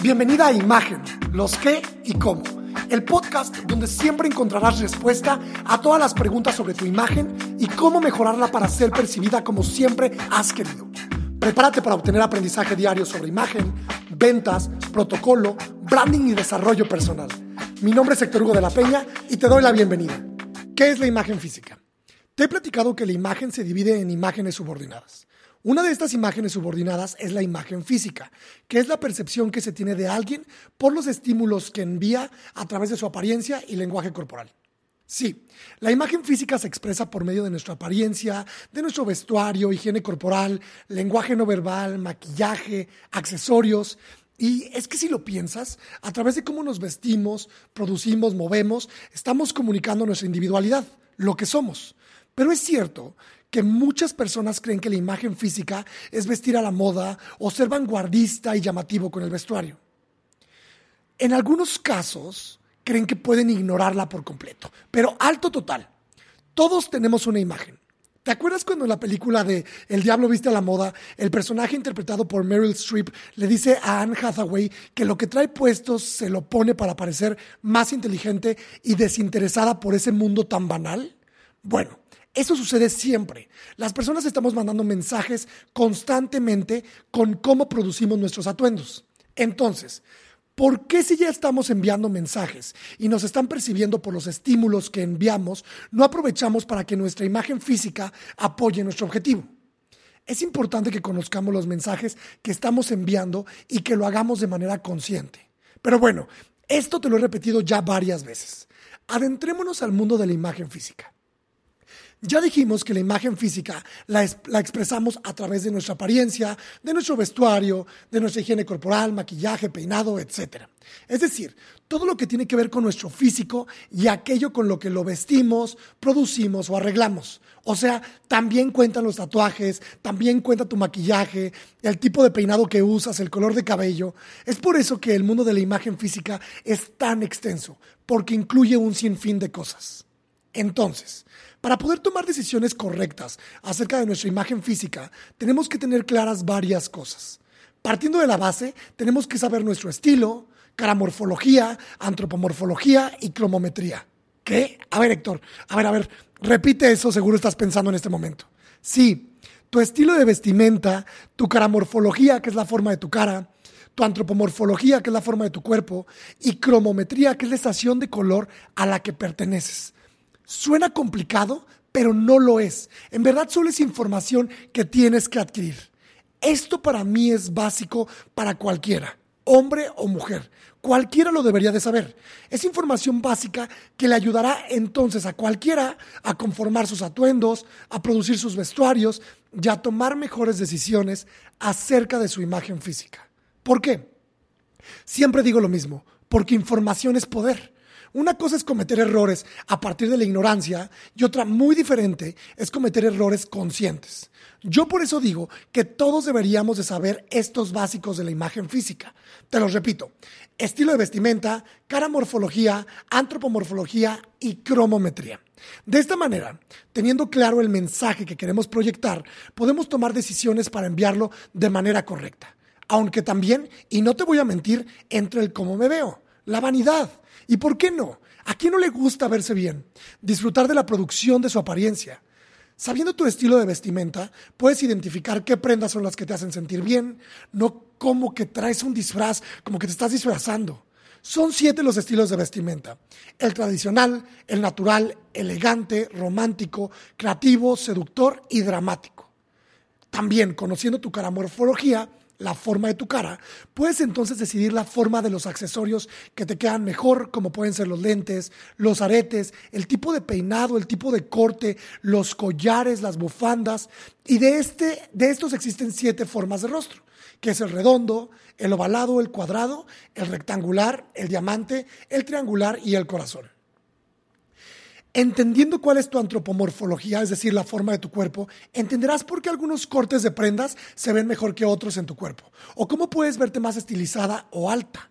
Bienvenida a Imagen, los qué y cómo. El podcast donde siempre encontrarás respuesta a todas las preguntas sobre tu imagen y cómo mejorarla para ser percibida como siempre has querido. Prepárate para obtener aprendizaje diario sobre imagen, ventas, protocolo, branding y desarrollo personal. Mi nombre es Héctor Hugo de la Peña y te doy la bienvenida. ¿Qué es la imagen física? Te he platicado que la imagen se divide en imágenes subordinadas. Una de estas imágenes subordinadas es la imagen física, que es la percepción que se tiene de alguien por los estímulos que envía a través de su apariencia y lenguaje corporal. Sí, la imagen física se expresa por medio de nuestra apariencia, de nuestro vestuario, higiene corporal, lenguaje no verbal, maquillaje, accesorios. Y es que si lo piensas, a través de cómo nos vestimos, producimos, movemos, estamos comunicando nuestra individualidad, lo que somos. Pero es cierto que muchas personas creen que la imagen física es vestir a la moda o ser vanguardista y llamativo con el vestuario. En algunos casos creen que pueden ignorarla por completo, pero alto total. Todos tenemos una imagen. ¿Te acuerdas cuando en la película de El Diablo viste a la moda, el personaje interpretado por Meryl Streep le dice a Anne Hathaway que lo que trae puestos se lo pone para parecer más inteligente y desinteresada por ese mundo tan banal? Bueno, eso sucede siempre. Las personas estamos mandando mensajes constantemente con cómo producimos nuestros atuendos. Entonces, ¿por qué si ya estamos enviando mensajes y nos están percibiendo por los estímulos que enviamos, no aprovechamos para que nuestra imagen física apoye nuestro objetivo? Es importante que conozcamos los mensajes que estamos enviando y que lo hagamos de manera consciente. Pero bueno, esto te lo he repetido ya varias veces. Adentrémonos al mundo de la imagen física. Ya dijimos que la imagen física la, expresamos a través de nuestra apariencia, de nuestro vestuario, de nuestra higiene corporal, maquillaje, peinado, etc. Es decir, todo lo que tiene que ver con nuestro físico y aquello con lo que lo vestimos, producimos o arreglamos. O sea, también cuentan los tatuajes, también cuenta tu maquillaje, el tipo de peinado que usas, el color de cabello. Es por eso que el mundo de la imagen física es tan extenso, porque incluye un sinfín de cosas. Entonces, para poder tomar decisiones correctas acerca de nuestra imagen física, tenemos que tener claras varias cosas. Partiendo de la base, tenemos que saber nuestro estilo, caramorfología, antropomorfología y cromometría. ¿Qué? A ver, Héctor, a ver, a ver, repite eso, seguro estás pensando en este momento. Sí, tu estilo de vestimenta, tu caramorfología, que es la forma de tu cara, tu antropomorfología, que es la forma de tu cuerpo, y cromometría, que es la estación de color a la que perteneces. Suena complicado, pero no lo es. En verdad solo es información que tienes que adquirir. Esto para mí es básico para cualquiera, hombre o mujer. Cualquiera lo debería de saber. Es información básica que le ayudará entonces a cualquiera a conformar sus atuendos, a producir sus vestuarios y a tomar mejores decisiones acerca de su imagen física. ¿Por qué? Siempre digo lo mismo, porque información es poder. Una cosa es cometer errores a partir de la ignorancia y otra muy diferente es cometer errores conscientes. Yo por eso digo que todos deberíamos de saber estos básicos de la imagen física. Te los repito, estilo de vestimenta, cara morfología, antropomorfología y cromometría. De esta manera, teniendo claro el mensaje que queremos proyectar, podemos tomar decisiones para enviarlo de manera correcta. Aunque también, y no te voy a mentir, entre el cómo me veo, la vanidad, ¿Y por qué no? ¿A quién no le gusta verse bien? Disfrutar de la producción de su apariencia. Sabiendo tu estilo de vestimenta, puedes identificar qué prendas son las que te hacen sentir bien, no como que traes un disfraz, como que te estás disfrazando. Son siete los estilos de vestimenta. El tradicional, el natural, elegante, romántico, creativo, seductor y dramático. También, conociendo tu caramorfología, la forma de tu cara, puedes entonces decidir la forma de los accesorios que te quedan mejor, como pueden ser los lentes, los aretes, el tipo de peinado, el tipo de corte, los collares, las bufandas. Y de, este, de estos existen siete formas de rostro, que es el redondo, el ovalado, el cuadrado, el rectangular, el diamante, el triangular y el corazón. Entendiendo cuál es tu antropomorfología, es decir, la forma de tu cuerpo, entenderás por qué algunos cortes de prendas se ven mejor que otros en tu cuerpo, o cómo puedes verte más estilizada o alta,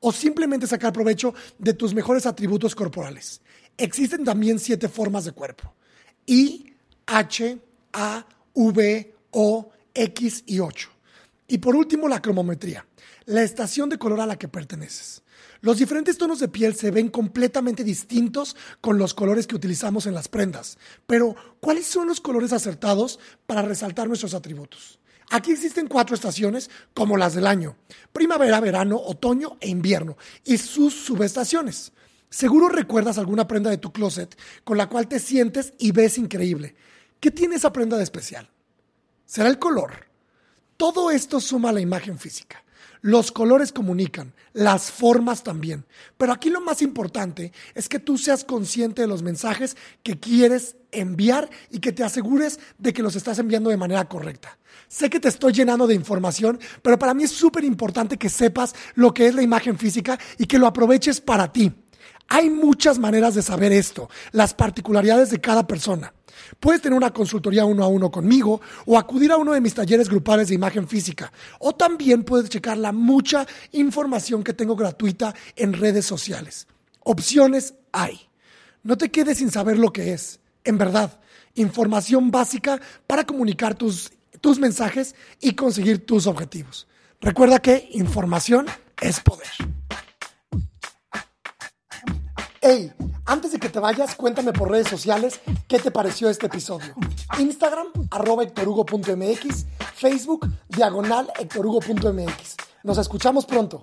o simplemente sacar provecho de tus mejores atributos corporales. Existen también siete formas de cuerpo, I, H, A, V, O, X y 8. Y por último, la cromometría, la estación de color a la que perteneces. Los diferentes tonos de piel se ven completamente distintos con los colores que utilizamos en las prendas. Pero, ¿cuáles son los colores acertados para resaltar nuestros atributos? Aquí existen cuatro estaciones como las del año, primavera, verano, otoño e invierno, y sus subestaciones. Seguro recuerdas alguna prenda de tu closet con la cual te sientes y ves increíble. ¿Qué tiene esa prenda de especial? ¿Será el color? Todo esto suma la imagen física. Los colores comunican, las formas también. Pero aquí lo más importante es que tú seas consciente de los mensajes que quieres enviar y que te asegures de que los estás enviando de manera correcta. Sé que te estoy llenando de información, pero para mí es súper importante que sepas lo que es la imagen física y que lo aproveches para ti. Hay muchas maneras de saber esto, las particularidades de cada persona. Puedes tener una consultoría uno a uno conmigo o acudir a uno de mis talleres grupales de imagen física. O también puedes checar la mucha información que tengo gratuita en redes sociales. Opciones hay. No te quedes sin saber lo que es. En verdad, información básica para comunicar tus, tus mensajes y conseguir tus objetivos. Recuerda que información es poder. Hey, antes de que te vayas, cuéntame por redes sociales qué te pareció este episodio. Instagram, arroba Facebook, diagonal hectorhugo.mx. Nos escuchamos pronto.